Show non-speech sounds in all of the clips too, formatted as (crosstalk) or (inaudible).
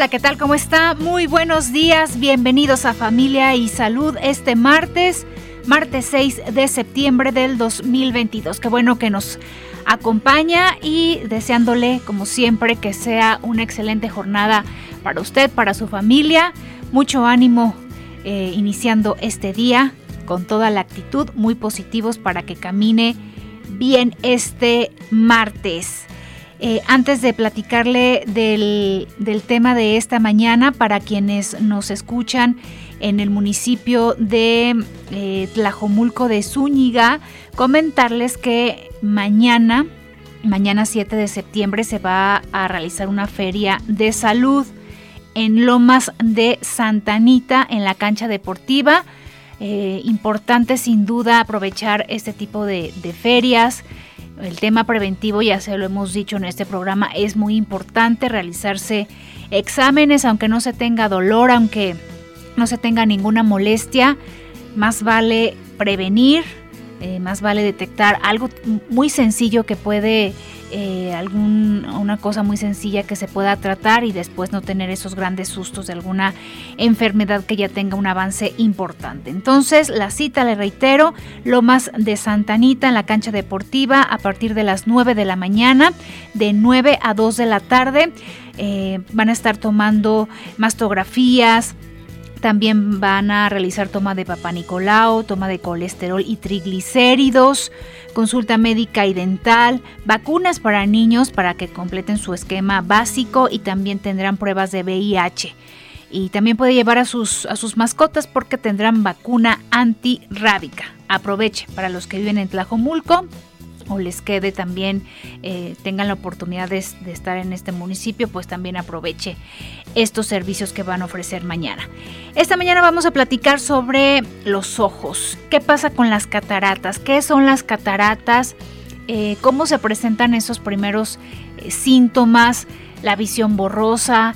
Hola, ¿qué tal? ¿Cómo está? Muy buenos días, bienvenidos a Familia y Salud este martes, martes 6 de septiembre del 2022. Qué bueno que nos acompaña y deseándole, como siempre, que sea una excelente jornada para usted, para su familia. Mucho ánimo eh, iniciando este día con toda la actitud, muy positivos para que camine bien este martes. Eh, antes de platicarle del, tema de esta mañana, para quienes nos escuchan en el municipio de eh, Tlajomulco de Zúñiga, comentarles que mañana, mañana 7 de septiembre, se va a realizar una feria de salud en Lomas de Santanita, en la cancha deportiva. Eh, importante sin duda aprovechar este tipo de ferias el tema preventivo, ya se lo hemos dicho en este programa, es muy importante realizarse exámenes, aunque no se tenga dolor, aunque no se tenga ninguna molestia, más vale prevenir, eh, más vale detectar algo muy sencillo que puede eh, algún, una cosa muy sencilla que se pueda tratar y después no tener esos grandes sustos de alguna enfermedad que ya tenga un avance importante. Entonces, la cita, le reitero, Lomas de Santanita en la cancha deportiva a partir de las 9 de la mañana, de 9 a 2 de la tarde. Eh, van a estar tomando mastografías, también van a realizar toma de Papa Nicolau, toma de colesterol y triglicéridos, consulta médica y dental, vacunas para niños para que completen su esquema básico y también tendrán pruebas de VIH. Y también puede llevar a sus, a sus mascotas porque tendrán vacuna antirrábica. Aproveche para los que viven en Tlajomulco o les quede también, eh, tengan la oportunidad de, estar en este municipio, pues también aproveche estos servicios que van a ofrecer mañana. Esta mañana vamos a platicar sobre los ojos. ¿Qué pasa con las cataratas? ¿Qué son las cataratas? Eh, ¿Cómo se presentan esos primeros eh, síntomas? La visión borrosa,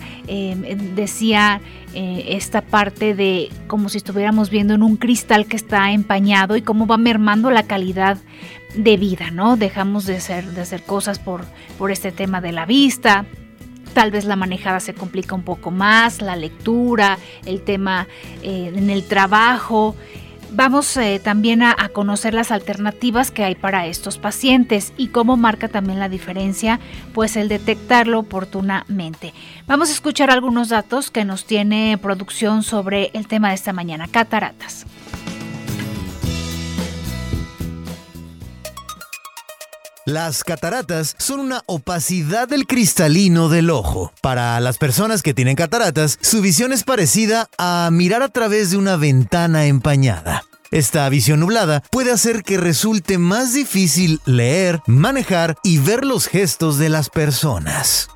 decía esta parte de como si estuviéramos viendo en un cristal que está empañado y cómo va mermando la calidad de vida, ¿no? Dejamos de hacer, de hacer cosas por, por este tema de la vista, tal vez la manejada se complica un poco más, la lectura, el tema eh, en el trabajo. Vamos eh, también a, a, conocer las alternativas que hay para estos pacientes y cómo marca también la diferencia, pues el detectarlo oportunamente. Vamos a escuchar algunos datos que nos tiene producción sobre el tema de esta mañana, cataratas. Las cataratas son una opacidad del cristalino del ojo. Para las personas que tienen cataratas, su visión es parecida a mirar a través de una ventana empañada. Esta visión nublada puede hacer que resulte más difícil leer, manejar y ver los gestos de las personas.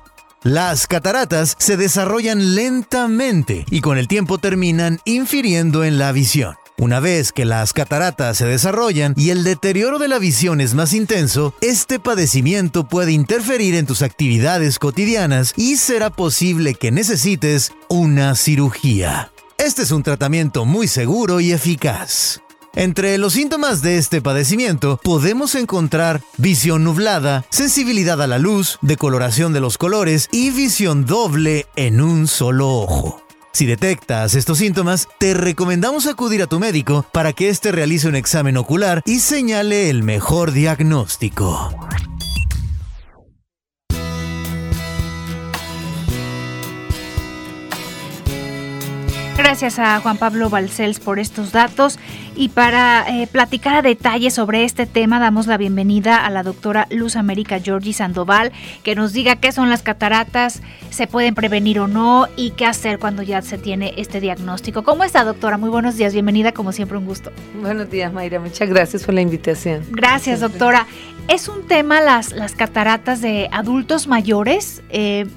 Las cataratas se desarrollan lentamente y con el tiempo terminan infiriendo en la visión. Una vez que las cataratas se desarrollan y el deterioro de la visión es más intenso, este padecimiento puede interferir en tus actividades cotidianas y será posible que necesites una cirugía. Este es un tratamiento muy seguro y eficaz. Entre los síntomas de este padecimiento podemos encontrar visión nublada, sensibilidad a la luz, decoloración de los colores y visión doble en un solo ojo. Si detectas estos síntomas, te recomendamos acudir a tu médico para que éste realice un examen ocular y señale el mejor diagnóstico. Gracias a Juan Pablo Balcells por estos datos y para eh, platicar a detalle sobre este tema damos la bienvenida a la doctora Luz América Georgi Sandoval que nos diga qué son las cataratas, se pueden prevenir o no y qué hacer cuando ya se tiene este diagnóstico. ¿Cómo está doctora? Muy buenos días, bienvenida como siempre un gusto. Buenos días Mayra, muchas gracias por la invitación. Gracias doctora. Es un tema las, las cataratas de adultos mayores. Eh,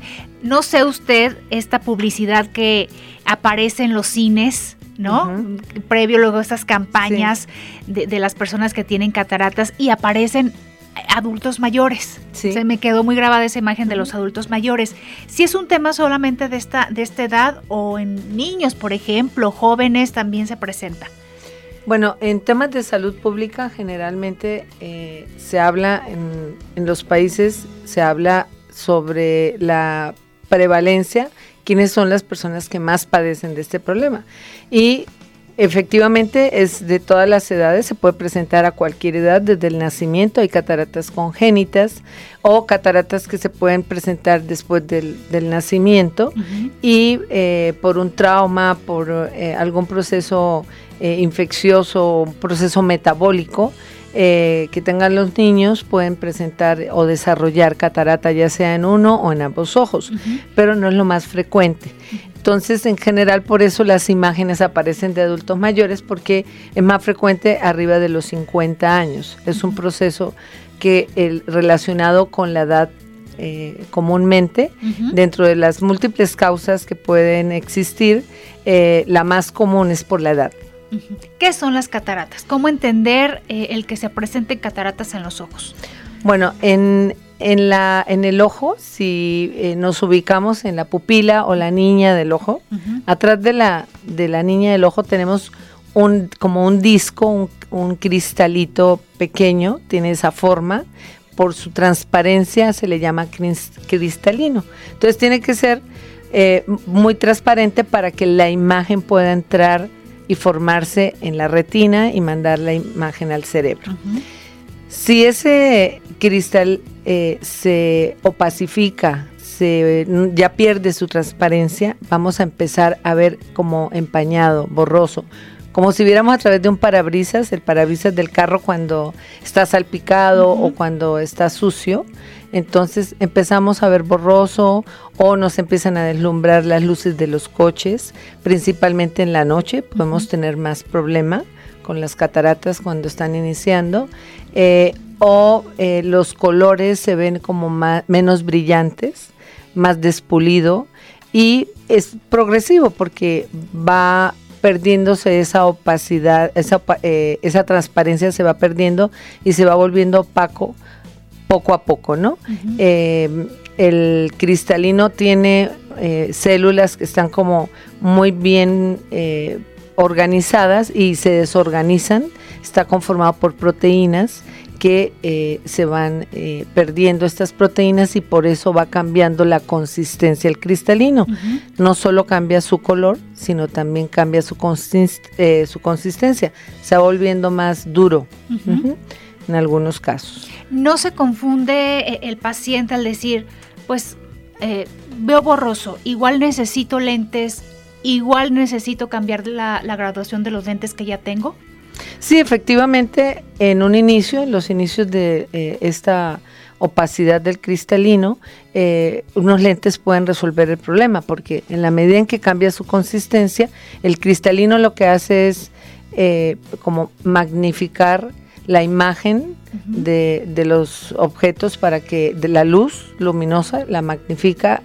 no sé usted esta publicidad que aparece en los cines ¿no? Previo luego estas campañas de, de, las personas que tienen cataratas y aparecen adultos mayores. Se me quedó muy grabada esa imagen de los adultos mayores. Si es un tema solamente de esta, de esta edad o en niños, por ejemplo, jóvenes, también se presenta. Bueno, en temas de salud pública generalmente eh, se habla en, en los países, se habla sobre la prevalencia, quiénes son las personas que más padecen de este problema. Y Efectivamente, es de todas las edades, se puede presentar a cualquier edad, desde el nacimiento. Hay cataratas congénitas o cataratas que se pueden presentar después del, nacimiento y eh, por un trauma, por eh, algún proceso eh, infeccioso, un proceso metabólico. Que tengan los niños pueden presentar o desarrollar catarata ya sea en uno o en ambos ojos, pero no es lo más frecuente. Entonces, en general, por eso las imágenes aparecen de adultos mayores, porque es más frecuente arriba de los 50 años. Es un proceso que el, relacionado con la edad eh, comúnmente, dentro de las múltiples causas que pueden existir, eh, la más común es por la edad. ¿Qué son las cataratas? ¿Cómo entender eh, el que se presenten cataratas en los ojos? Bueno, en, en, la, en el ojo, si eh, nos ubicamos en la pupila o la niña del ojo, atrás de la, de la niña del ojo tenemos un, como un disco, un, cristalito pequeño, tiene esa forma, por su transparencia se le llama cristalino. Entonces tiene que ser eh, muy transparente para que la imagen pueda entrar y formarse en la retina y mandar la imagen al cerebro. Si ese cristal eh, se opacifica, se, ya pierde su transparencia, vamos a empezar a ver como empañado, borroso, como si viéramos a través de un parabrisas, el parabrisas del carro cuando está salpicado o cuando está sucio. Entonces empezamos a ver borroso o nos empiezan a deslumbrar las luces de los coches, principalmente en la noche, podemos tener más problema con las cataratas cuando están iniciando, eh, o eh, los colores se ven como menos brillantes, más despulido y es progresivo porque va perdiéndose esa opacidad, esa, eh, esa transparencia se va perdiendo y se va volviendo opaco poco a poco, ¿no? el cristalino tiene células que están como muy bien organizadas y se desorganizan. Está conformado por proteínas que eh, se van eh, perdiendo estas proteínas y por eso va cambiando la consistencia el cristalino. No solo cambia su color, sino también cambia su, eh, su consistencia. Se va volviendo más duro en algunos casos. No se confunde el paciente al decir, pues veo borroso, igual necesito lentes, igual necesito cambiar la, graduación de los lentes que ya tengo? Sí, efectivamente, en un inicio, en los inicios de eh, esta opacidad del cristalino, eh, unos lentes pueden resolver el problema, porque en la medida en que cambia su consistencia, el cristalino lo que hace es eh, como magnificar la imagen de, de, los objetos para que de la luz luminosa la magnifica,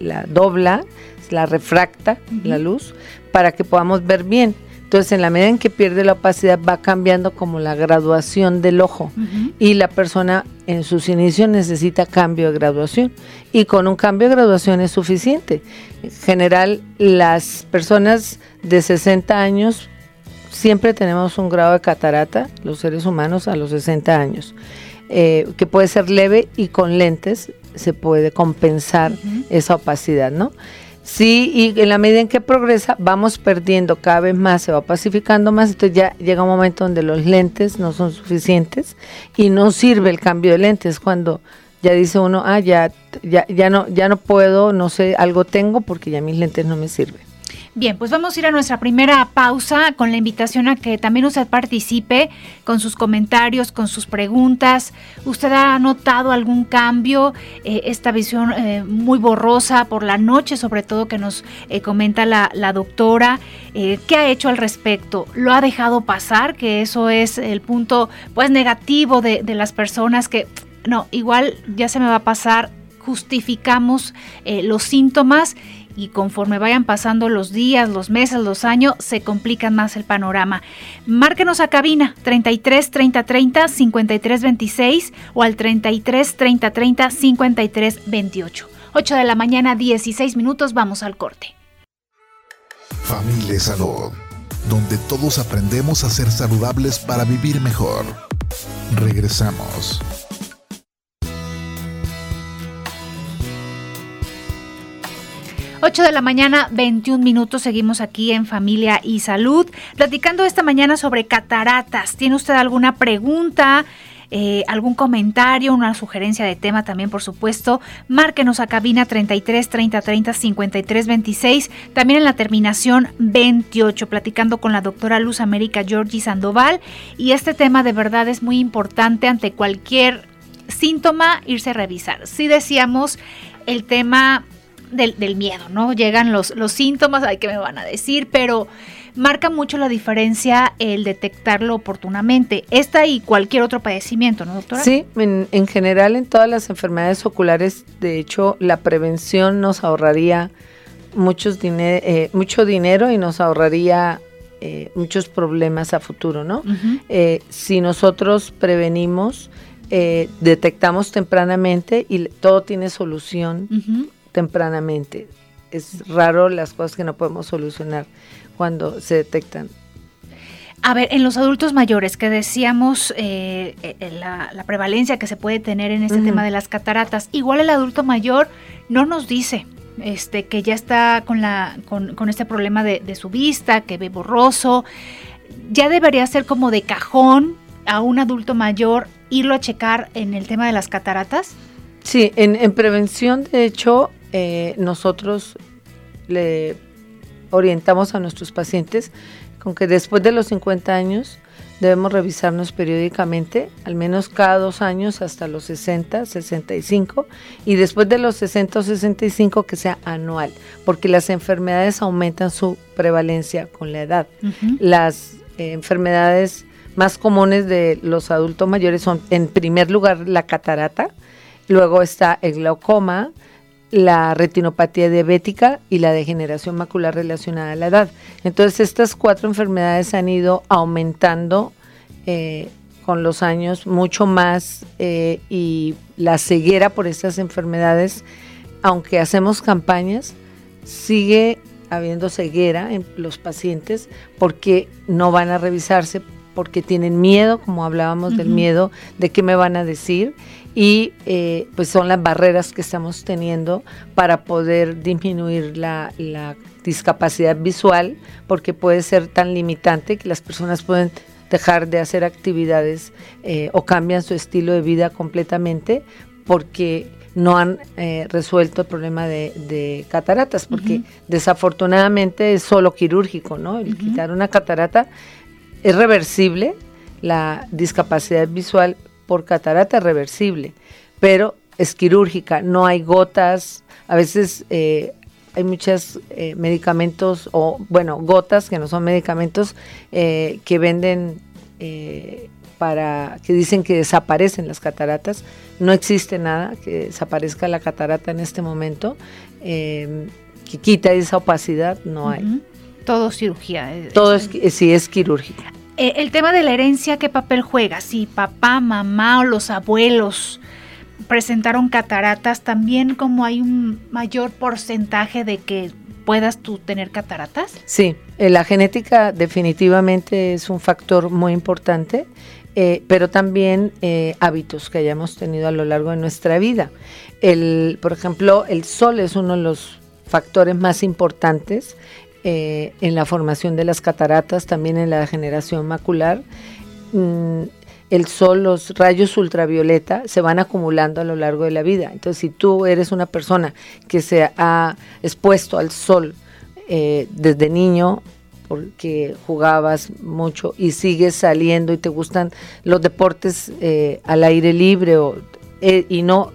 la dobla, la refracta la luz para que podamos ver bien. Entonces, en la medida en que pierde la opacidad, va cambiando como la graduación del ojo. Y la persona en sus inicios necesita cambio de graduación. Y con un cambio de graduación es suficiente. En general, las personas de 60 años siempre tenemos un grado de catarata, los seres humanos a los 60 años, eh, que puede ser leve y con lentes se puede compensar esa opacidad, ¿no? Sí, y en la medida en que progresa, vamos perdiendo cada vez más, se va pacificando más, entonces ya llega un momento donde los lentes no son suficientes y no sirve el cambio de lentes cuando ya dice uno, ah, ya, ya, ya no, ya no puedo, no sé, algo tengo porque ya mis lentes no me sirven. Bien, pues vamos a ir a nuestra primera pausa con la invitación a que también usted participe con sus comentarios, con sus preguntas. ¿Usted ha notado algún cambio? Eh, esta visión eh, muy borrosa por la noche, sobre todo que nos eh, comenta la, doctora. ¿Qué ha hecho al respecto? ¿Lo ha dejado pasar? Que eso es el punto pues negativo de, de las personas que no, igual ya se me va a pasar justificamos los síntomas y conforme vayan pasando los días, los meses, los años, se complica más el panorama. Márquenos a cabina 33 30 30 53 26 o al 33 30 30 53 28. 8 de la mañana, 16 minutos, vamos al corte. Familia Salud, donde todos aprendemos a ser saludables para vivir mejor. Regresamos. 8 de la mañana, 21 minutos. Seguimos aquí en Familia y Salud, platicando esta mañana sobre cataratas. ¿Tiene usted alguna pregunta? Eh, algún comentario, una sugerencia de tema también, por supuesto, márquenos a cabina 33 30 30 53 26, también en la terminación 28, platicando con la doctora Luz América Georgie Sandoval. Y este tema de verdad es muy importante ante cualquier síntoma, irse a revisar. Si decíamos el tema del, miedo, ¿no? Llegan los, los síntomas, ay, ¿qué me van a decir? Pero marca mucho la diferencia el detectarlo oportunamente. Esta y cualquier otro padecimiento, ¿no, doctora? Sí, en, general en todas las enfermedades oculares, de hecho, la prevención nos ahorraría muchos eh, mucho dinero y nos ahorraría eh, muchos problemas a futuro, ¿no? Eh, si nosotros prevenimos, detectamos tempranamente y todo tiene solución tempranamente. Es raro las cosas que no podemos solucionar cuando se detectan. A ver, en los adultos mayores que decíamos eh, eh, la, prevalencia que se puede tener en este tema de las cataratas, igual el adulto mayor no nos dice este, que ya está con, la, con, este problema de, de, su vista, que ve borroso. Ya debería ser como de cajón a un adulto mayor irlo a checar en el tema de las cataratas. Sí, en, en prevención, de hecho, eh, nosotros le orientamos a nuestros pacientes con que después de los 50 años debemos revisarnos periódicamente, al menos cada dos años hasta los 60, 65, y después de los 60 o 65 que sea anual, porque las enfermedades aumentan su prevalencia con la edad. Las eh, enfermedades más comunes de los adultos mayores son, en primer lugar, la catarata, luego está el glaucoma, la retinopatía diabética y la degeneración macular relacionada a la edad. Entonces estas cuatro enfermedades han ido aumentando eh, con los años mucho más eh, y la ceguera por estas enfermedades, aunque hacemos campañas, sigue habiendo ceguera en los pacientes porque no van a revisarse, porque tienen miedo, como hablábamos del miedo, de qué me van a decir y eh, pues son las barreras que estamos teniendo para poder disminuir la, discapacidad visual porque puede ser tan limitante que las personas pueden dejar de hacer actividades eh, o cambian su estilo de vida completamente porque no han eh, resuelto el problema de, cataratas, porque desafortunadamente es solo quirúrgico, ¿no? El quitar una catarata es reversible, la discapacidad visual por catarata reversible, pero es quirúrgica, no hay gotas, a veces eh, hay muchos eh, medicamentos o, bueno, gotas que no son medicamentos eh, que venden para, que dicen que desaparecen las cataratas. No existe nada que desaparezca la catarata en este momento, que quita esa opacidad, no hay. Todo cirugía. Todo es, sí es quirúrgico. Eh, el tema de la herencia, ¿qué papel juega? Si papá, mamá o los abuelos presentaron cataratas, también como hay un mayor porcentaje de que puedas tú tener cataratas? Sí, eh, la genética definitivamente es un factor muy importante, eh, pero también hábitos que hayamos tenido a lo largo de nuestra vida. El, por ejemplo, el sol es uno de los factores más importantes eh, en la formación de las cataratas, también en la generación macular. Mm, el sol, los rayos ultravioleta se van acumulando a lo largo de la vida. Entonces, si tú eres una persona que se ha expuesto al sol eh, desde niño, porque jugabas mucho y sigues saliendo y te gustan los deportes eh, al aire libre o, y no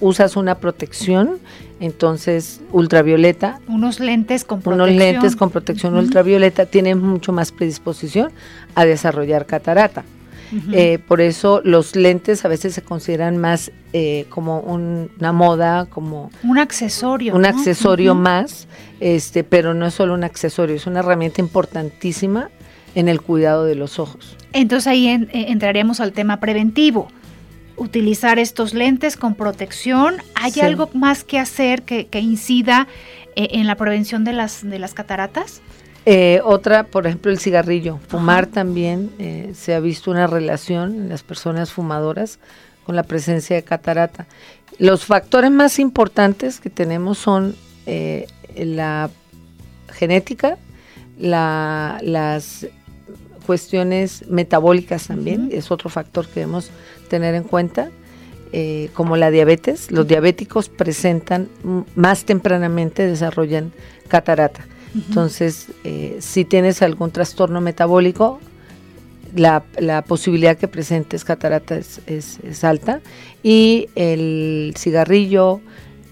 usas una protección, entonces ultravioleta. Unos lentes con protección. Unos lentes con protección ultravioleta tienen mucho más predisposición a desarrollar catarata. Eh, por eso los lentes a veces se consideran más eh, como una moda, como un accesorio. Un accesorio más, este, pero no es solo un accesorio, es una herramienta importantísima en el cuidado de los ojos. Entonces ahí entraremos al tema preventivo utilizar estos lentes con protección. ¿Hay algo más que hacer que, incida eh, en la prevención de las, de las cataratas? Eh, otra, por ejemplo, el cigarrillo. Fumar también, eh, se ha visto una relación en las personas fumadoras con la presencia de catarata. Los factores más importantes que tenemos son la genética, las cuestiones metabólicas también, es otro factor que debemos tener en cuenta, eh, como la diabetes. Los diabéticos presentan más tempranamente, desarrollan catarata. Entonces, eh, si tienes algún trastorno metabólico, la, posibilidad que presentes catarata es, es alta. Y el cigarrillo,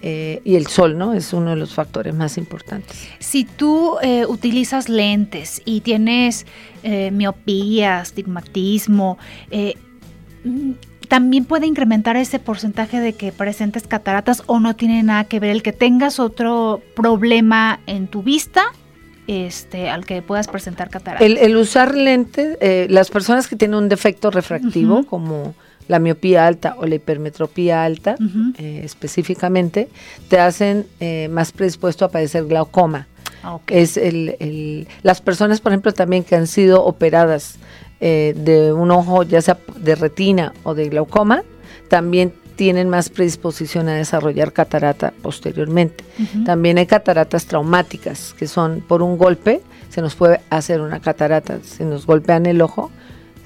eh, y el sol, ¿no? Es uno de los factores más importantes. Si tú eh, utilizas lentes y tienes eh, miopía, astigmatismo, mm, también puede incrementar ese porcentaje de que presentes cataratas o no tiene nada que ver el que tengas otro problema en tu vista este, al que puedas presentar cataratas. El, usar lentes, las personas que tienen un defecto refractivo, como la miopía alta o la hipermetropía alta eh, específicamente, te hacen eh, más predispuesto a padecer glaucoma. Ah, es el, las personas, por ejemplo, también que han sido operadas eh, de un ojo, ya sea de retina o de glaucoma, también tienen más predisposición a desarrollar catarata posteriormente. También hay cataratas traumáticas, que son por un golpe, se nos puede hacer una catarata, se nos golpean el ojo,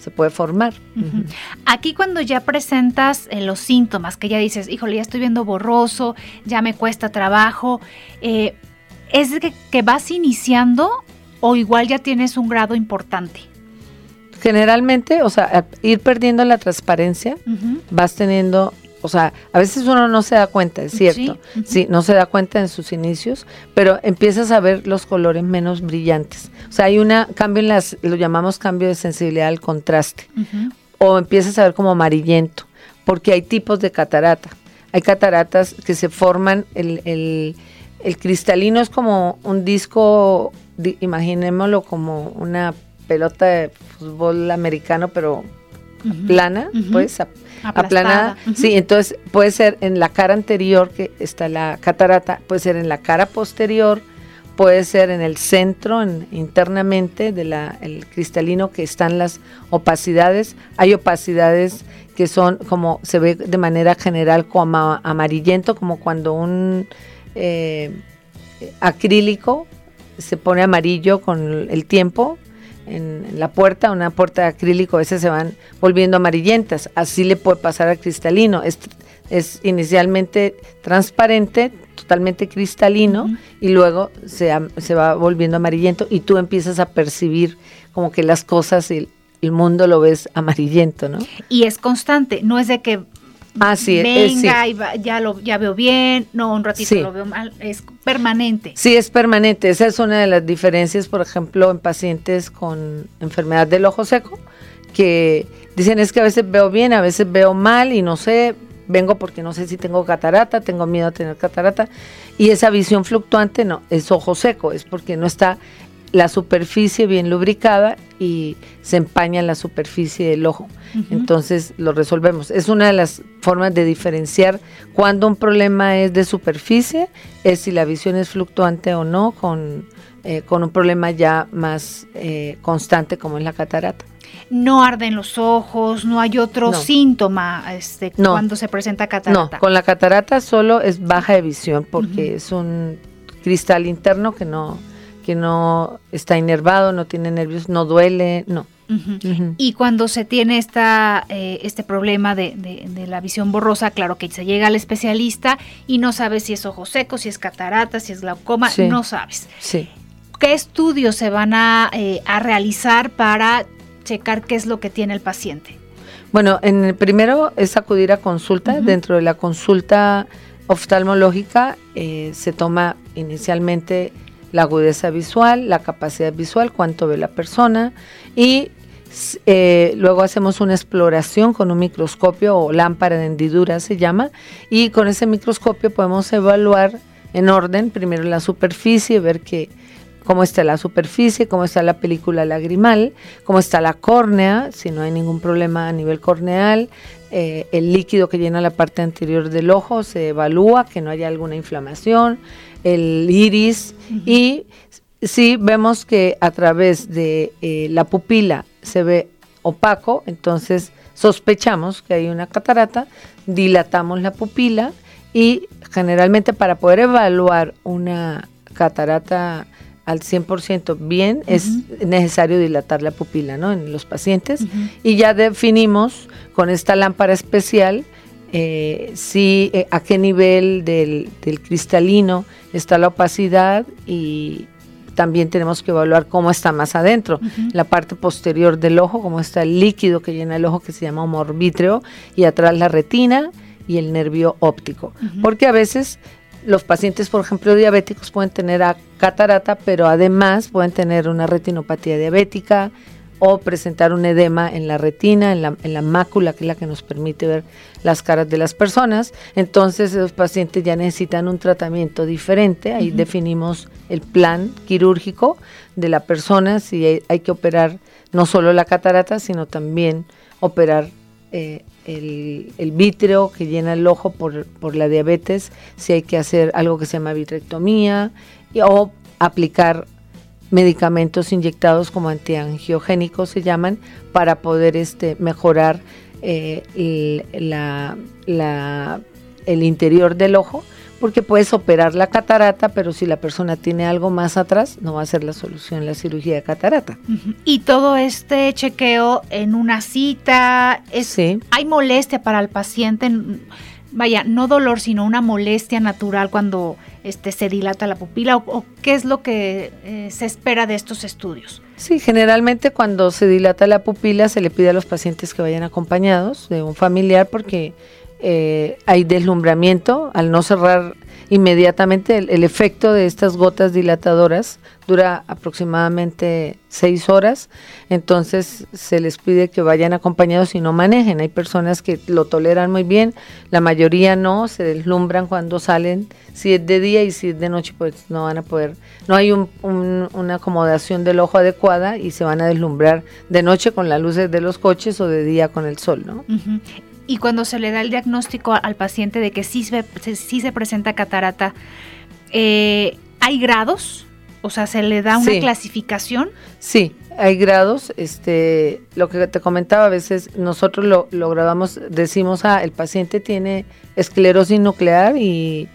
se puede formar. Aquí cuando ya presentas eh, los síntomas, que ya dices, híjole, ya estoy viendo borroso, ya me cuesta trabajo, eh, ¿es que, que, vas iniciando o igual ya tienes un grado importante? Generalmente, o sea, ir perdiendo la transparencia, vas teniendo o sea, a veces uno no se da cuenta, es cierto, sí, no se da cuenta en sus inicios, pero empiezas a ver los colores menos brillantes. O sea, hay un cambio en las, lo llamamos cambio de sensibilidad al contraste, o empiezas a ver como amarillento, porque hay tipos de catarata. Hay cataratas que se forman, el, el, el cristalino es como un disco, imaginémoslo como una pelota de fútbol americano, pero plana, pues aplanada. Sí, entonces puede ser en la cara anterior que está la catarata, puede ser en la cara posterior, puede ser en el centro, internamente del el cristalino que están las opacidades. Hay opacidades que son como se ve de manera general como amarillento, como cuando un eh, acrílico se pone amarillo con el tiempo, en, la puerta, una puerta de acrílico, a veces se van volviendo amarillentas. Así le puede pasar al cristalino. Es inicialmente transparente, totalmente cristalino, y luego se, se, va volviendo amarillento y tú empiezas a percibir como que las cosas y el mundo lo ves amarillento, ¿no? Y es constante, no es de que Ah, sí, venga y ya lo ya veo bien, no un ratito lo veo mal, es permanente. Sí, es permanente. Esa es una de las diferencias, por ejemplo, en pacientes con enfermedad del ojo seco, que dicen es que a veces veo bien, a veces veo mal y no sé, vengo porque no sé si tengo catarata, tengo miedo a tener catarata y esa visión fluctuante no, es ojo seco, es porque no está la superficie bien lubricada y se empaña la superficie del ojo. Entonces lo resolvemos. Es una de las formas de diferenciar cuando un problema es de superficie, es si la visión es fluctuante o no, con, eh, con un problema ya más eh, constante como es la catarata. No arden los ojos, no hay otro síntoma este, cuando se presenta catarata. No, con la catarata solo es baja de visión porque es un cristal interno que no, que no está inervado, no tiene nervios, no duele, no. Y cuando se tiene esta, eh, este problema de, de, la visión borrosa, claro que se llega al especialista y no sabes si es ojo seco, si es catarata, si es glaucoma, no sabes. Sí. ¿Qué estudios se van a, eh, a, realizar para checar qué es lo que tiene el paciente? Bueno, en el primero es acudir a consulta. Dentro de la consulta oftalmológica eh, se toma inicialmente la agudeza visual, la capacidad visual, cuánto ve la persona y eh, luego hacemos una exploración con un microscopio o lámpara de hendidura se llama y con ese microscopio podemos evaluar en orden primero la superficie, ver que cómo está la superficie, cómo está la película lagrimal, cómo está la córnea, si no hay ningún problema a nivel corneal, eh, el líquido que llena la parte anterior del ojo se evalúa, que no haya alguna inflamación, el iris y si vemos que a través de eh, la pupila se ve opaco, entonces sospechamos que hay una catarata, dilatamos la pupila y generalmente para poder evaluar una catarata al 100% bien, es necesario dilatar la pupila ¿no? en los pacientes. Y ya definimos con esta lámpara especial eh, si, eh, a qué nivel del, del, cristalino está la opacidad y también tenemos que evaluar cómo está más adentro, la parte posterior del ojo, cómo está el líquido que llena el ojo que se llama humor vítreo y atrás la retina y el nervio óptico. Porque a veces los pacientes, por ejemplo, diabéticos pueden tener catarata, pero además pueden tener una retinopatía diabética o presentar un edema en la retina, en la, en la mácula, que es la que nos permite ver las caras de las personas. Entonces, los pacientes ya necesitan un tratamiento diferente. Ahí definimos el plan quirúrgico de la persona, si hay, que operar no solo la catarata, sino también operar eh, el, el, vítreo que llena el ojo por, por, la diabetes, si hay que hacer algo que se llama vitrectomía o aplicar medicamentos inyectados como antiangiogénicos se llaman para poder este, mejorar eh, el, la, el interior del ojo porque puedes operar la catarata, pero si la persona tiene algo más atrás, no va a ser la solución la cirugía de catarata. Y todo este chequeo en una cita, es, ¿hay molestia para el paciente? Vaya, no dolor, sino una molestia natural cuando este, se dilata la pupila o, qué es lo que eh, se espera de estos estudios? Sí, generalmente cuando se dilata la pupila se le pide a los pacientes que vayan acompañados de un familiar porque eh, hay deslumbramiento al no cerrar inmediatamente el, efecto de estas gotas dilatadoras dura aproximadamente seis horas, entonces se les pide que vayan acompañados y no manejen. Hay personas que lo toleran muy bien, la mayoría no, se deslumbran cuando salen, si es de día y si es de noche, pues no van a poder, no hay una acomodación del ojo adecuada y se van a deslumbrar de noche con las luces de los coches o de día con el sol, ¿no? Y cuando se le da el diagnóstico al paciente de que sí se, sí se presenta catarata, eh, ¿hay grados? O sea, ¿se le da una clasificación? Sí, hay grados. Este, lo que te comentaba, a veces nosotros lo, lo grabamos, decimos, ah, el paciente tiene esclerosis nuclear y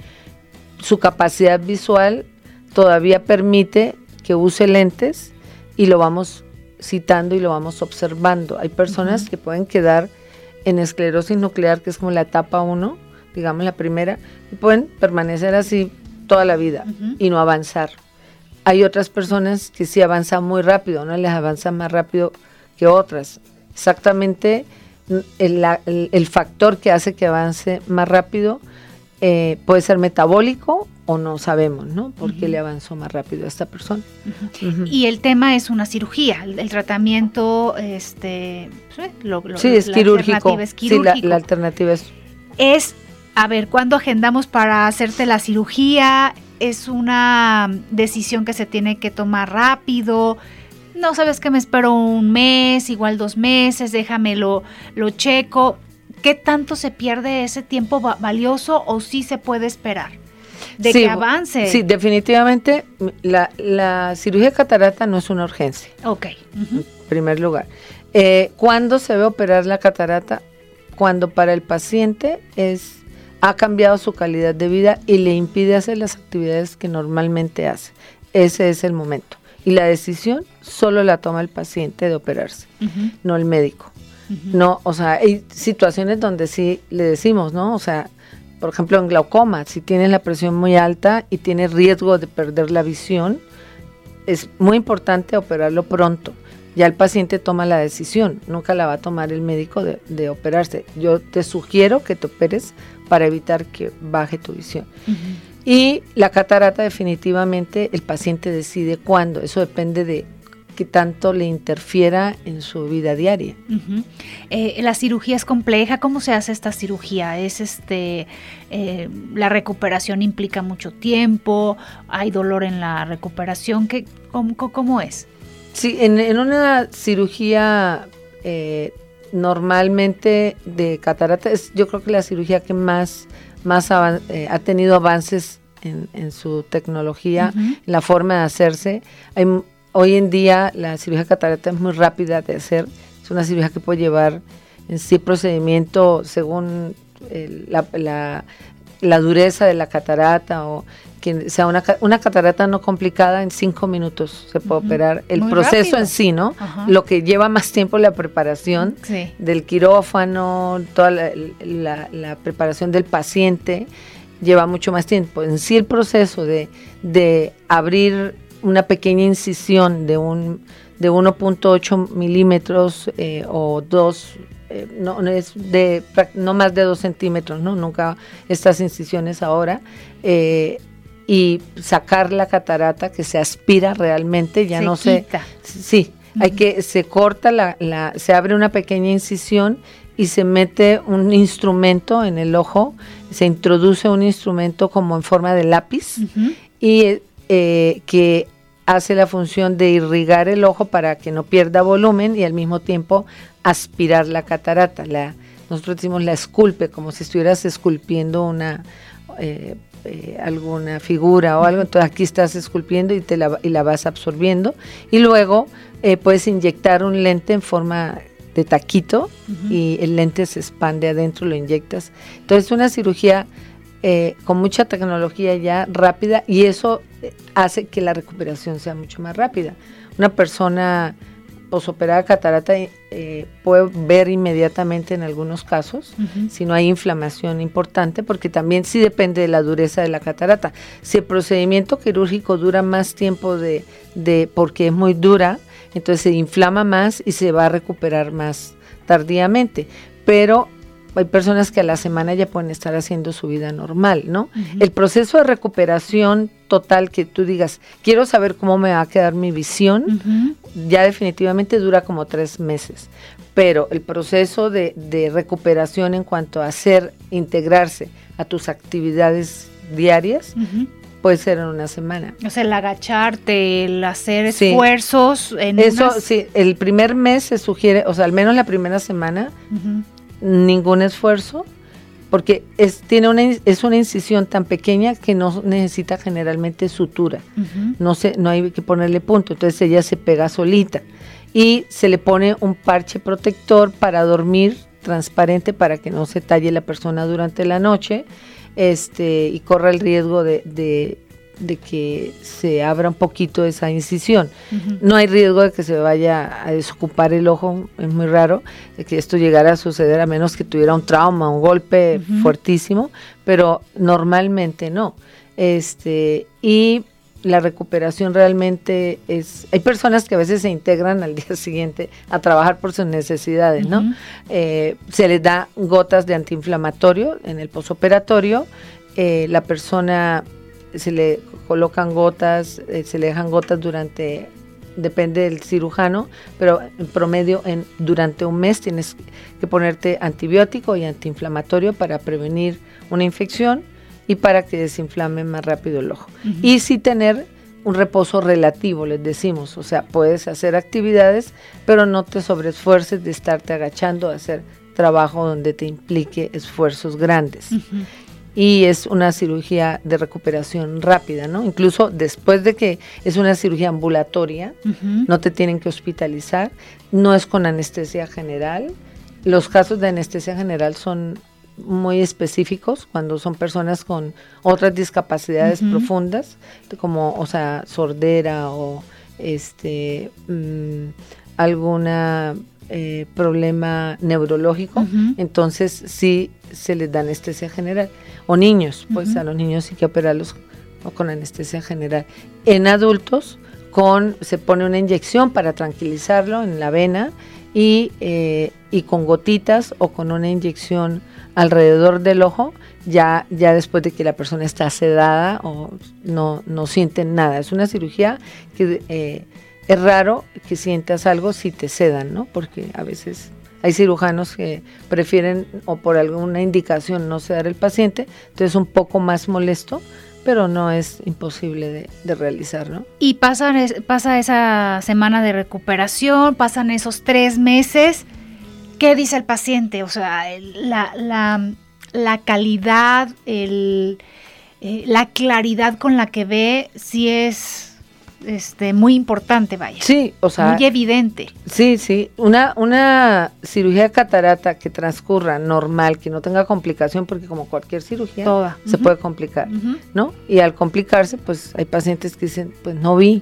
su capacidad visual todavía permite que use lentes y lo vamos citando y lo vamos observando. Hay personas que pueden quedar en esclerosis nuclear, que es como la etapa 1, digamos la primera, y pueden permanecer así toda la vida y no avanzar. Hay otras personas que sí avanzan muy rápido, no les avanzan más rápido que otras. Exactamente el, el, factor que hace que avance más rápido eh, puede ser metabólico o no sabemos, ¿no? Por qué le avanzó más rápido a esta persona. Y el tema es una cirugía, el, tratamiento, este, pues, sí, es quirúrgico. Sí, la, alternativa es. Es, a ver, ¿cuándo agendamos para hacerte la cirugía? Es una decisión que se tiene que tomar rápido. No sabes que me espero un mes, igual dos meses, déjamelo, lo checo. ¿Qué tanto se pierde ese tiempo valioso o sí se puede esperar? de que avance. Sí, definitivamente la, cirugía de catarata no es una urgencia. Ok. En primer lugar. Eh, ¿Cuándo se debe operar la catarata? Cuando para el paciente es ha cambiado su calidad de vida y le impide hacer las actividades que normalmente hace. Ese es el momento. Y la decisión solo la toma el paciente de operarse, no el médico. No, o sea, hay situaciones donde sí le decimos, ¿no? O sea, por ejemplo, en glaucoma, si tienes la presión muy alta y tienes riesgo de perder la visión, es muy importante operarlo pronto. Ya el paciente toma la decisión, nunca la va a tomar el médico de, operarse. Yo te sugiero que te operes para evitar que baje tu visión. Y la catarata definitivamente el paciente decide cuándo, eso depende de que tanto le interfiera en su vida diaria. Eh, la cirugía es compleja. ¿Cómo se hace esta cirugía? Es este eh, la recuperación implica mucho tiempo. Hay dolor en la recuperación. ¿Qué, cómo, es? Sí, en, una cirugía eh, normalmente de catarata es yo creo que la cirugía que más más ha tenido avances en, su tecnología, en la forma de hacerse. Hay Hoy en día la cirugía catarata es muy rápida de hacer, es una cirugía que puede llevar en sí procedimiento según la, dureza de la catarata o que sea una, una, catarata no complicada en cinco minutos se puede operar. El proceso en sí, ¿no? Lo que lleva más tiempo la preparación del quirófano, toda la, preparación del paciente lleva mucho más tiempo. En sí el proceso de, de abrir una pequeña incisión de un de 1.8 milímetros eh, o 2 eh, no, es de no más de 2 centímetros no nunca estas incisiones ahora eh, y sacar la catarata que se aspira realmente ya no quita. se sí hay que se corta la, la se abre una pequeña incisión y se mete un instrumento en el ojo se introduce un instrumento como en forma de lápiz y eh, que hace la función de irrigar el ojo para que no pierda volumen y al mismo tiempo aspirar la catarata. La, nosotros decimos la esculpe, como si estuvieras esculpiendo una eh, eh, alguna figura o algo. Entonces aquí estás esculpiendo y, te la, y la vas absorbiendo. Y luego puedes inyectar un lente en forma de taquito y el lente se expande adentro, lo inyectas. Entonces una cirugía eh, con mucha tecnología ya rápida y eso eh, hace que la recuperación sea mucho más rápida. Una persona posoperada catarata eh, puede ver inmediatamente en algunos casos si no hay inflamación importante, porque también sí depende de la dureza de la catarata. Si el procedimiento quirúrgico dura más tiempo de, de porque es muy dura, entonces se inflama más y se va a recuperar más tardíamente. Pero hay personas que a la semana ya pueden estar haciendo su vida normal, ¿no? El proceso de recuperación total que tú digas, quiero saber cómo me va a quedar mi visión, ya definitivamente dura como tres meses. Pero el proceso de, recuperación en cuanto a hacer, integrarse a tus actividades diarias, puede ser en una semana. O sea, el agacharte, el hacer esfuerzos. En Eso sí, el primer mes se sugiere, o sea, al menos la primera semana, ningún esfuerzo, porque es, tiene una, es una incisión tan pequeña que no necesita generalmente sutura, no, se, no hay que ponerle punto, entonces ella se pega solita y se le pone un parche protector para dormir transparente para que no se talle la persona durante la noche este, y corra el riesgo de de que se abra un poquito esa incisión. No hay riesgo de que se vaya a desocupar el ojo, es muy raro de que esto llegara a suceder a menos que tuviera un trauma, un golpe fuertísimo, pero normalmente no. Este, y la recuperación realmente es... Hay personas que a veces se integran al (laughs) día siguiente a trabajar por sus necesidades, ¿no? Eh, se les da gotas de antiinflamatorio en el posoperatorio, eh, la persona se le colocan gotas, eh, se le dejan gotas durante, depende del cirujano, pero en promedio en, durante un mes tienes que ponerte antibiótico y antiinflamatorio para prevenir una infección y para que desinflame más rápido el ojo. Y sí tener un reposo relativo, les decimos, o sea, puedes hacer actividades, pero no te sobreesfuerces de estarte agachando a hacer trabajo donde te implique esfuerzos grandes y es una cirugía de recuperación rápida, ¿no? Incluso después de que es una cirugía ambulatoria, no te tienen que hospitalizar, no es con anestesia general. Los casos de anestesia general son muy específicos cuando son personas con otras discapacidades profundas, como, o sea, sordera o este mm, alguna eh, problema neurológico, entonces sí se les da anestesia general o niños, pues a los niños sí que operarlos con anestesia general. En adultos con se pone una inyección para tranquilizarlo en la vena y, eh, y con gotitas o con una inyección alrededor del ojo, ya, ya después de que la persona está sedada o no, no sienten nada. Es una cirugía que eh, es raro que sientas algo si te sedan, ¿no? Porque a veces hay cirujanos que prefieren o por alguna indicación no sedar el paciente, entonces es un poco más molesto, pero no es imposible de, realizar, ¿no? Y pasa esa semana de recuperación, pasan esos tres meses. ¿Qué dice el paciente? O sea, la, calidad, eh, la claridad con la que ve, si es este, muy importante, vaya. Sí, o sea. Muy evidente. Sí, sí. Una, una cirugía de catarata que transcurra normal, que no tenga complicación, porque como cualquier cirugía se puede complicar, ¿no? Y al complicarse, pues hay pacientes que dicen, pues no vi,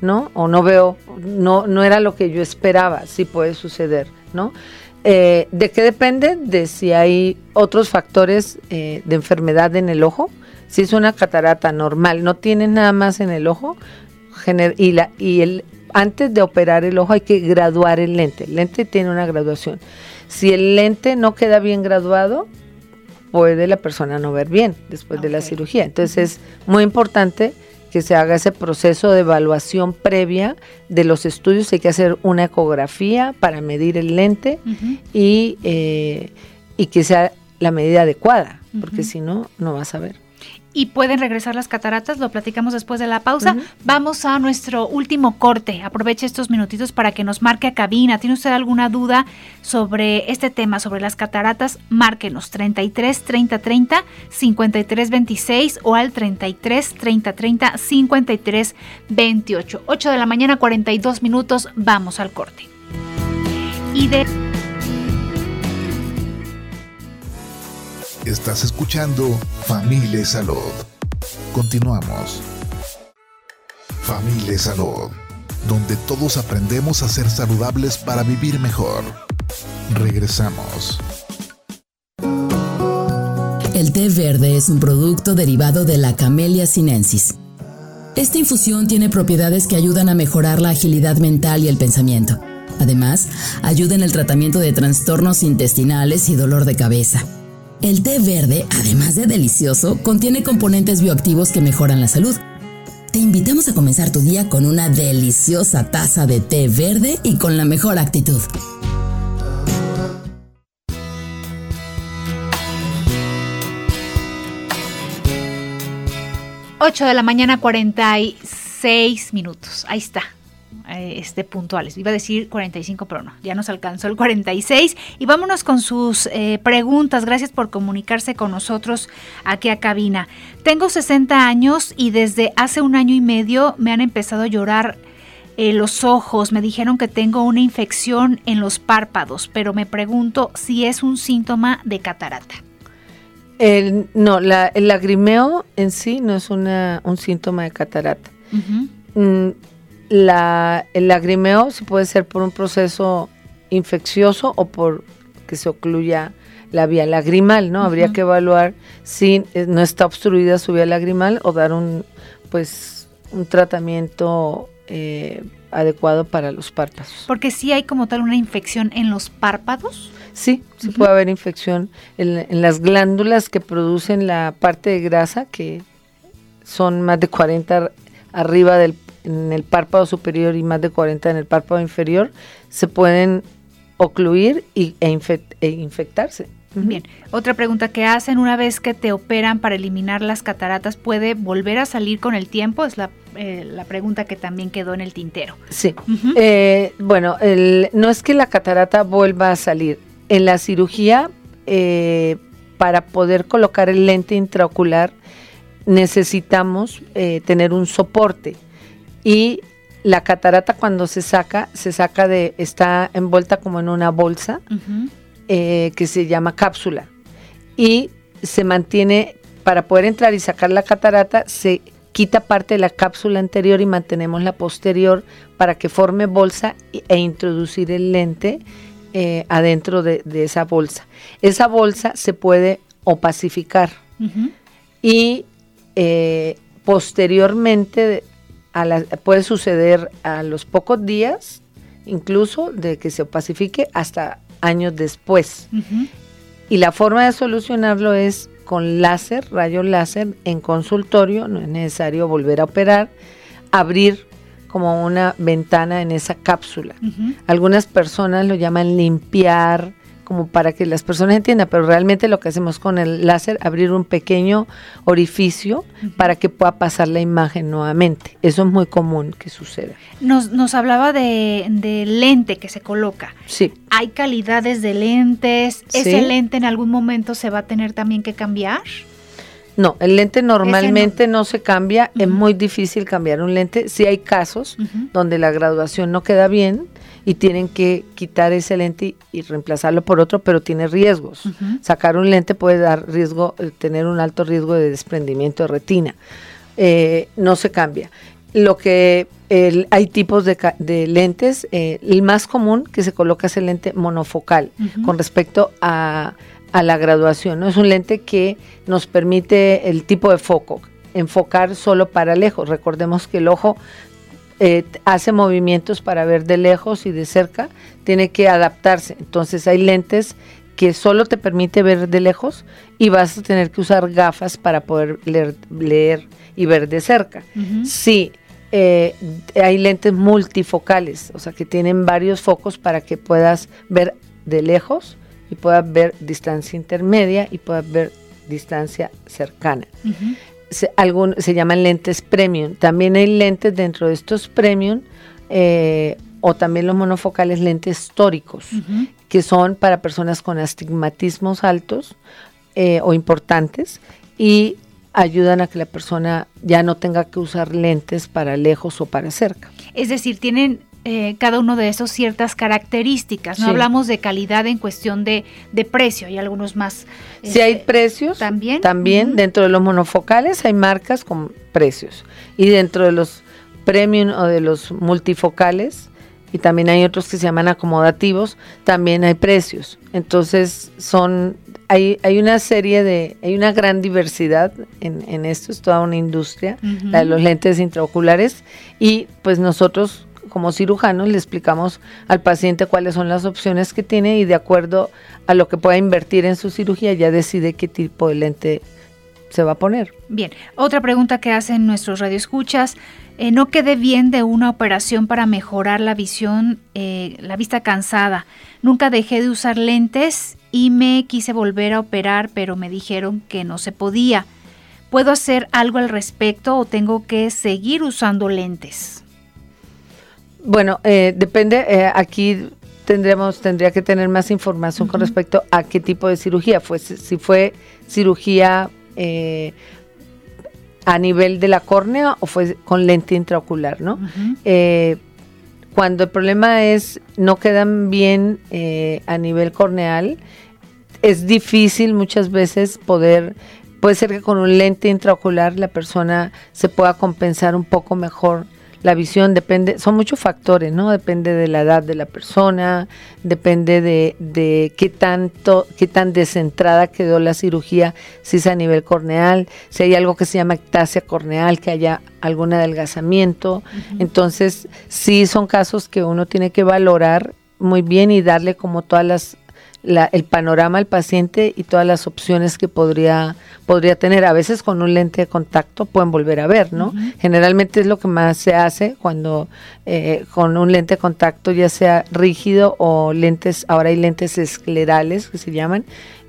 ¿no? O no veo, no, no era lo que yo esperaba, sí puede suceder, ¿no? Eh, ¿De qué depende? De si hay otros factores eh, de enfermedad en el ojo. Si es una catarata normal, no tiene nada más en el ojo, y, la, y el, antes de operar el ojo hay que graduar el lente. El lente tiene una graduación. Si el lente no queda bien graduado, puede la persona no ver bien después de la cirugía. Entonces es muy importante que se haga ese proceso de evaluación previa de los estudios. Hay que hacer una ecografía para medir el lente y, eh, y que sea la medida adecuada, porque si no, no vas a ver y pueden regresar las cataratas, lo platicamos después de la pausa. Vamos a nuestro último corte. Aproveche estos minutitos para que nos marque a cabina. ¿Tiene usted alguna duda sobre este tema, sobre las cataratas? Márquenos 33 30 30 53 26 o al 33 30 30 53 28. 8 de la mañana, 42 minutos. Vamos al corte. Y de Estás escuchando Familia Salud. Continuamos. Familia Salud, donde todos aprendemos a ser saludables para vivir mejor. Regresamos. El té verde es un producto derivado de la Camellia sinensis. Esta infusión tiene propiedades que ayudan a mejorar la agilidad mental y el pensamiento. Además, ayuda en el tratamiento de trastornos intestinales y dolor de cabeza. El té verde, además de delicioso, contiene componentes bioactivos que mejoran la salud. Te invitamos a comenzar tu día con una deliciosa taza de té verde y con la mejor actitud. Ocho de la mañana, 46 minutos. Ahí está. Eh, este, puntuales. Iba a decir 45, pero no, ya nos alcanzó el 46. Y vámonos con sus eh, preguntas. Gracias por comunicarse con nosotros aquí a cabina. Tengo 60 años y desde hace un año y medio me han empezado a llorar eh, los ojos. Me dijeron que tengo una infección en los párpados, pero me pregunto si es un síntoma de catarata. El, no, el lagrimeo en sí no es una, un síntoma de catarata la, el lagrimeo se puede ser por un proceso infeccioso o por que se ocluya la vía lagrimal, ¿no? Habría que evaluar si eh, no está obstruida su vía lagrimal o dar un, pues, un tratamiento eh, adecuado para los párpados. Porque si hay como tal una infección en los párpados. Sí, sí puede haber infección en, en, las glándulas que producen la parte de grasa, que son más de 40 arriba del en el párpado superior y más de 40 en el párpado inferior, se pueden ocluir y, e, e infectarse. Bien, otra pregunta que hacen, una vez que te operan para eliminar las cataratas, ¿puede volver a salir con el tiempo? Es la, eh, pregunta que también quedó en el tintero. Sí, eh, bueno, no es que la catarata vuelva a salir. En la cirugía, eh, para poder colocar el lente intraocular, necesitamos tener un soporte y la catarata cuando se saca, se saca de, está envuelta como en una bolsa eh, que se llama cápsula. Y se mantiene, para poder entrar y sacar la catarata, se quita parte de la cápsula anterior y mantenemos la posterior para que forme bolsa e introducir el lente eh, adentro de, esa bolsa. Esa bolsa se puede opacificar y eh, posteriormente puede suceder a los pocos días, incluso de que se pacifique hasta años después. Y la forma de solucionarlo es con láser, rayo láser, en consultorio, no es necesario volver a operar, abrir como una ventana en esa cápsula. Algunas personas lo llaman limpiar, como para que las personas entiendan, pero realmente lo que hacemos con el láser, abrir un pequeño orificio para que pueda pasar la imagen nuevamente. Eso es muy común que suceda. Nos, nos hablaba de, lente que se coloca. Sí. ¿Hay calidades de lentes? ¿Ese lente en algún momento se va a tener también que cambiar? No, el lente normalmente no. se cambia, es muy difícil cambiar un lente. Si hay casos donde la graduación no queda bien, y tienen que quitar ese lente y, reemplazarlo por otro, pero tiene riesgos. Sacar un lente puede dar riesgo, eh, tener un alto riesgo de desprendimiento de retina. Eh, no se cambia. Lo que hay tipos de, lentes, eh, el más común que se coloca es el lente monofocal con respecto a, a la graduación. ¿no? Es un lente que nos permite el tipo de foco, enfocar solo para lejos. Recordemos que el ojo eh, hace movimientos para ver de lejos y de cerca, tiene que adaptarse. Entonces hay lentes que solo te permite ver de lejos y vas a tener que usar gafas para poder leer, y ver de cerca. Sí, eh, hay lentes multifocales, o sea que tienen varios focos para que puedas ver de lejos y puedas ver distancia intermedia y puedas ver distancia cercana se, se llaman lentes premium. También hay lentes dentro de estos premium eh, o también los monofocales lentes históricos, que son para personas con astigmatismos altos eh, o importantes y ayudan a que la persona ya no tenga que usar lentes para lejos o para cerca. Es decir, tienen eh, cada uno de esos ciertas características. No hablamos de calidad en cuestión de, precio, hay algunos más. Si hay este, precios, también. También dentro de los monofocales hay marcas con precios. Y dentro de los premium o de los multifocales, y también hay otros que se llaman acomodativos, también hay precios. Entonces son hay, hay una serie de, hay una gran diversidad en, en esto, es toda una industria, la de los lentes intraoculares, y pues nosotros como cirujanos le explicamos al paciente cuáles son las opciones que tiene y de acuerdo a lo que pueda invertir en su cirugía ya decide qué tipo de lente se va a poner. Bien, otra pregunta que hacen nuestros radioescuchas, eh, no quedé bien de una operación para mejorar la visión, eh, la vista cansada. Nunca dejé de usar lentes y me quise volver a operar, pero me dijeron que no se podía. ¿Puedo hacer algo al respecto o tengo que seguir usando lentes? Bueno, eh, depende, eh, aquí tendremos, tendría que tener más información con respecto a qué tipo de cirugía fue, si fue cirugía eh, a nivel de la córnea o fue con lente intraocular, ¿no? cuando el problema es no quedan bien a nivel corneal, es difícil muchas veces poder puede ser que con un lente intraocular la persona se pueda compensar un poco mejor la visión depende, son muchos factores, ¿no? Depende de la edad de la persona, depende de, de qué tanto, qué tan descentrada quedó la cirugía, si es a nivel corneal, si hay algo que se llama ectasia corneal, que haya algún adelgazamiento. Entonces, sí son casos que uno tiene que valorar muy bien y darle como todas las el panorama al paciente y todas las opciones que podría, podría tener. A veces con un lente de contacto pueden volver a ver, ¿no? Generalmente es lo que más se hace cuando eh, con un lente de contacto, ya sea rígido o lentes, ahora hay lentes esclerales que se llaman,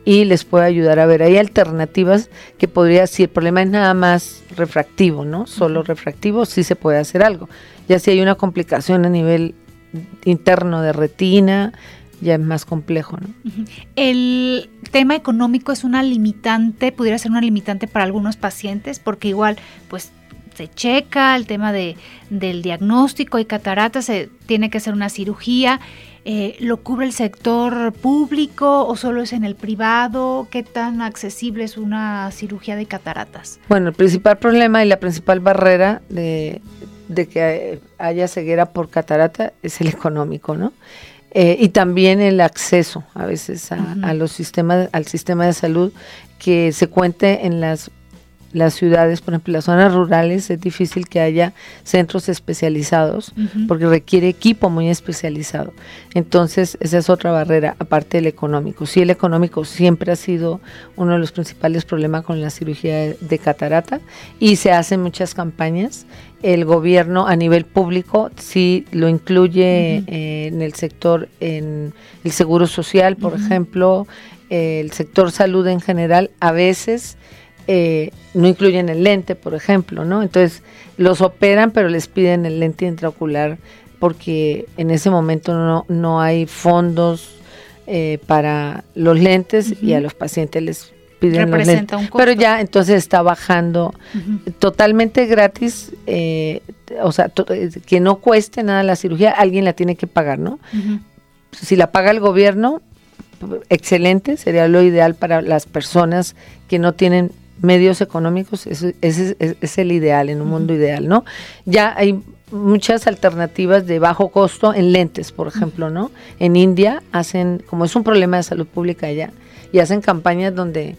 y les puede ayudar a ver. Hay alternativas que podría, si el problema es nada más refractivo, ¿no? Solo refractivo, sí se puede hacer algo. Ya si hay una complicación a nivel interno de retina, ya es más complejo. ¿no? El tema económico es una limitante, pudiera ser una limitante para algunos pacientes, porque igual, pues se checa el tema de, del diagnóstico y catarata, se tiene que hacer una cirugía. Eh, ¿Lo cubre el sector público o solo es en el privado? ¿Qué tan accesible es una cirugía de cataratas? Bueno, el principal problema y la principal barrera de, de que haya ceguera por catarata es el económico, ¿no? Eh, y también el acceso a veces a, los sistemas, al sistema de salud, que se cuente en las las ciudades, por ejemplo, las zonas rurales, es difícil que haya centros especializados porque requiere equipo muy especializado. Entonces, esa es otra barrera, aparte del económico. Sí, el económico siempre ha sido uno de los principales problemas con la cirugía de, catarata y se hacen muchas campañas. El gobierno a nivel público sí lo incluye eh, en el sector, en el seguro social, por ejemplo, el sector salud en general, a veces eh, no incluyen el lente, por ejemplo, ¿no? Entonces los operan, pero les piden el lente intraocular porque en ese momento no, no hay fondos eh, para los lentes y a los pacientes les piden los lentes. Pero ya entonces está bajando totalmente gratis, eh, o sea, que no cueste nada la cirugía, alguien la tiene que pagar, ¿no? Si la paga el gobierno, excelente, sería lo ideal para las personas que no tienen medios económicos, ese es, el ideal, en un mundo ideal, ¿no? Ya hay muchas alternativas de bajo costo en lentes, por ejemplo, ¿no? En India hacen, como es un problema de salud pública allá, y hacen campañas donde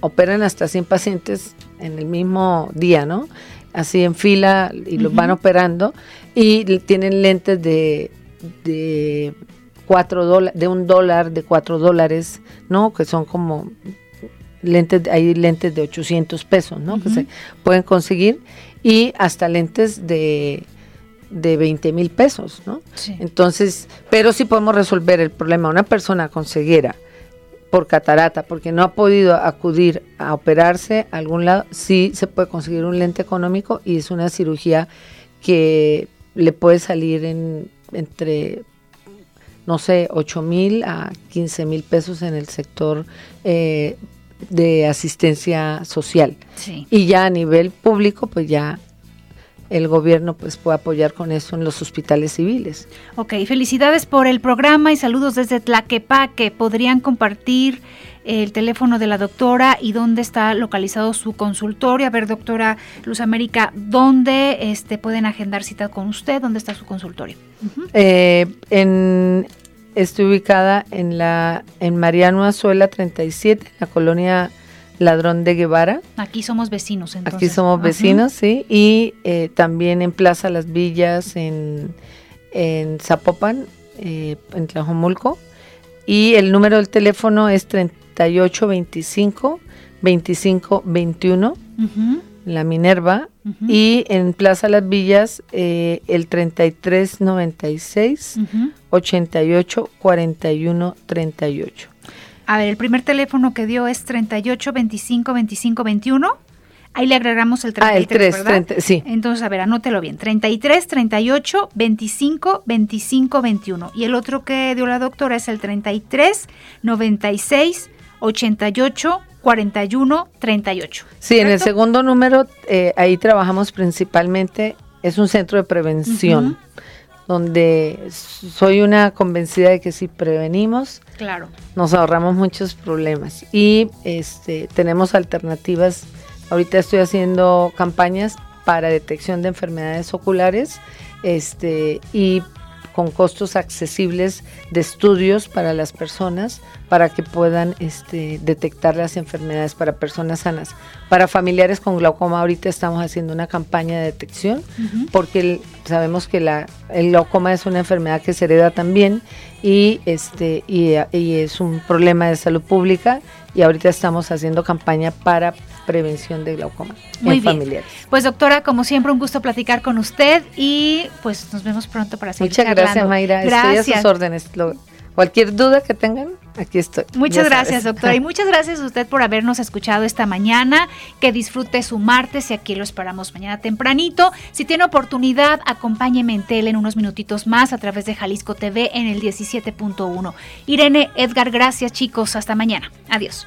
operan hasta 100 pacientes en el mismo día, ¿no? Así en fila y los van operando y tienen lentes de, de dólares, de un dólar, de cuatro dólares, ¿no? Que son como lentes, hay lentes de 800 pesos, ¿no? Que se pueden conseguir y hasta lentes de, de 20 mil pesos, ¿no? Entonces, pero sí podemos resolver el problema. Una persona con ceguera por catarata, porque no ha podido acudir a operarse a algún lado, sí se puede conseguir un lente económico y es una cirugía que le puede salir en entre no sé, 8 mil a 15 mil pesos en el sector eh, de asistencia social. Y ya a nivel público, pues ya el gobierno pues puede apoyar con eso en los hospitales civiles. Ok, felicidades por el programa y saludos desde Tlaquepaque. ¿Podrían compartir el teléfono de la doctora y dónde está localizado su consultorio? A ver, doctora Luz América, ¿dónde este, pueden agendar cita con usted? ¿Dónde está su consultorio? Eh, en Estoy ubicada en la en Mariano Azuela 37, la colonia Ladrón de Guevara. Aquí somos vecinos, entonces. Aquí somos vecinos, sí. Y eh, también en Plaza Las Villas, en, en Zapopan, eh, en Tlajomulco. Y el número del teléfono es 3825 2521. La Minerva. Y en Plaza Las Villas, eh, el 3396 88 41 38. A ver, el primer teléfono que dio es 38 25 25 21. Ahí le agregamos el 33, ah, el 3, ¿verdad? sí. Entonces, a ver, anótelo bien. 33 38 25 25 21. Y el otro que dio la doctora es el 33 96 88 41 38. Sí, en el segundo número, eh, ahí trabajamos principalmente, es un centro de prevención donde soy una convencida de que si prevenimos, claro. nos ahorramos muchos problemas y este, tenemos alternativas. Ahorita estoy haciendo campañas para detección de enfermedades oculares este, y con costos accesibles de estudios para las personas para que puedan este, detectar las enfermedades para personas sanas. Para familiares con glaucoma ahorita estamos haciendo una campaña de detección porque sabemos que la, el glaucoma es una enfermedad que se hereda también y, este, y, y es un problema de salud pública y ahorita estamos haciendo campaña para prevención de glaucoma Muy en bien. familiares. Pues doctora, como siempre un gusto platicar con usted y pues nos vemos pronto para seguir Muchas gracias Mayra, gracias. estoy a sus órdenes. cualquier duda que tengan, aquí estoy. Muchas gracias, doctora. Y muchas gracias a usted por habernos escuchado esta mañana. Que disfrute su martes y aquí lo esperamos mañana tempranito. Si tiene oportunidad, acompáñeme en tele en unos minutitos más a través de Jalisco TV en el 17.1. Irene, Edgar, gracias chicos. Hasta mañana. Adiós.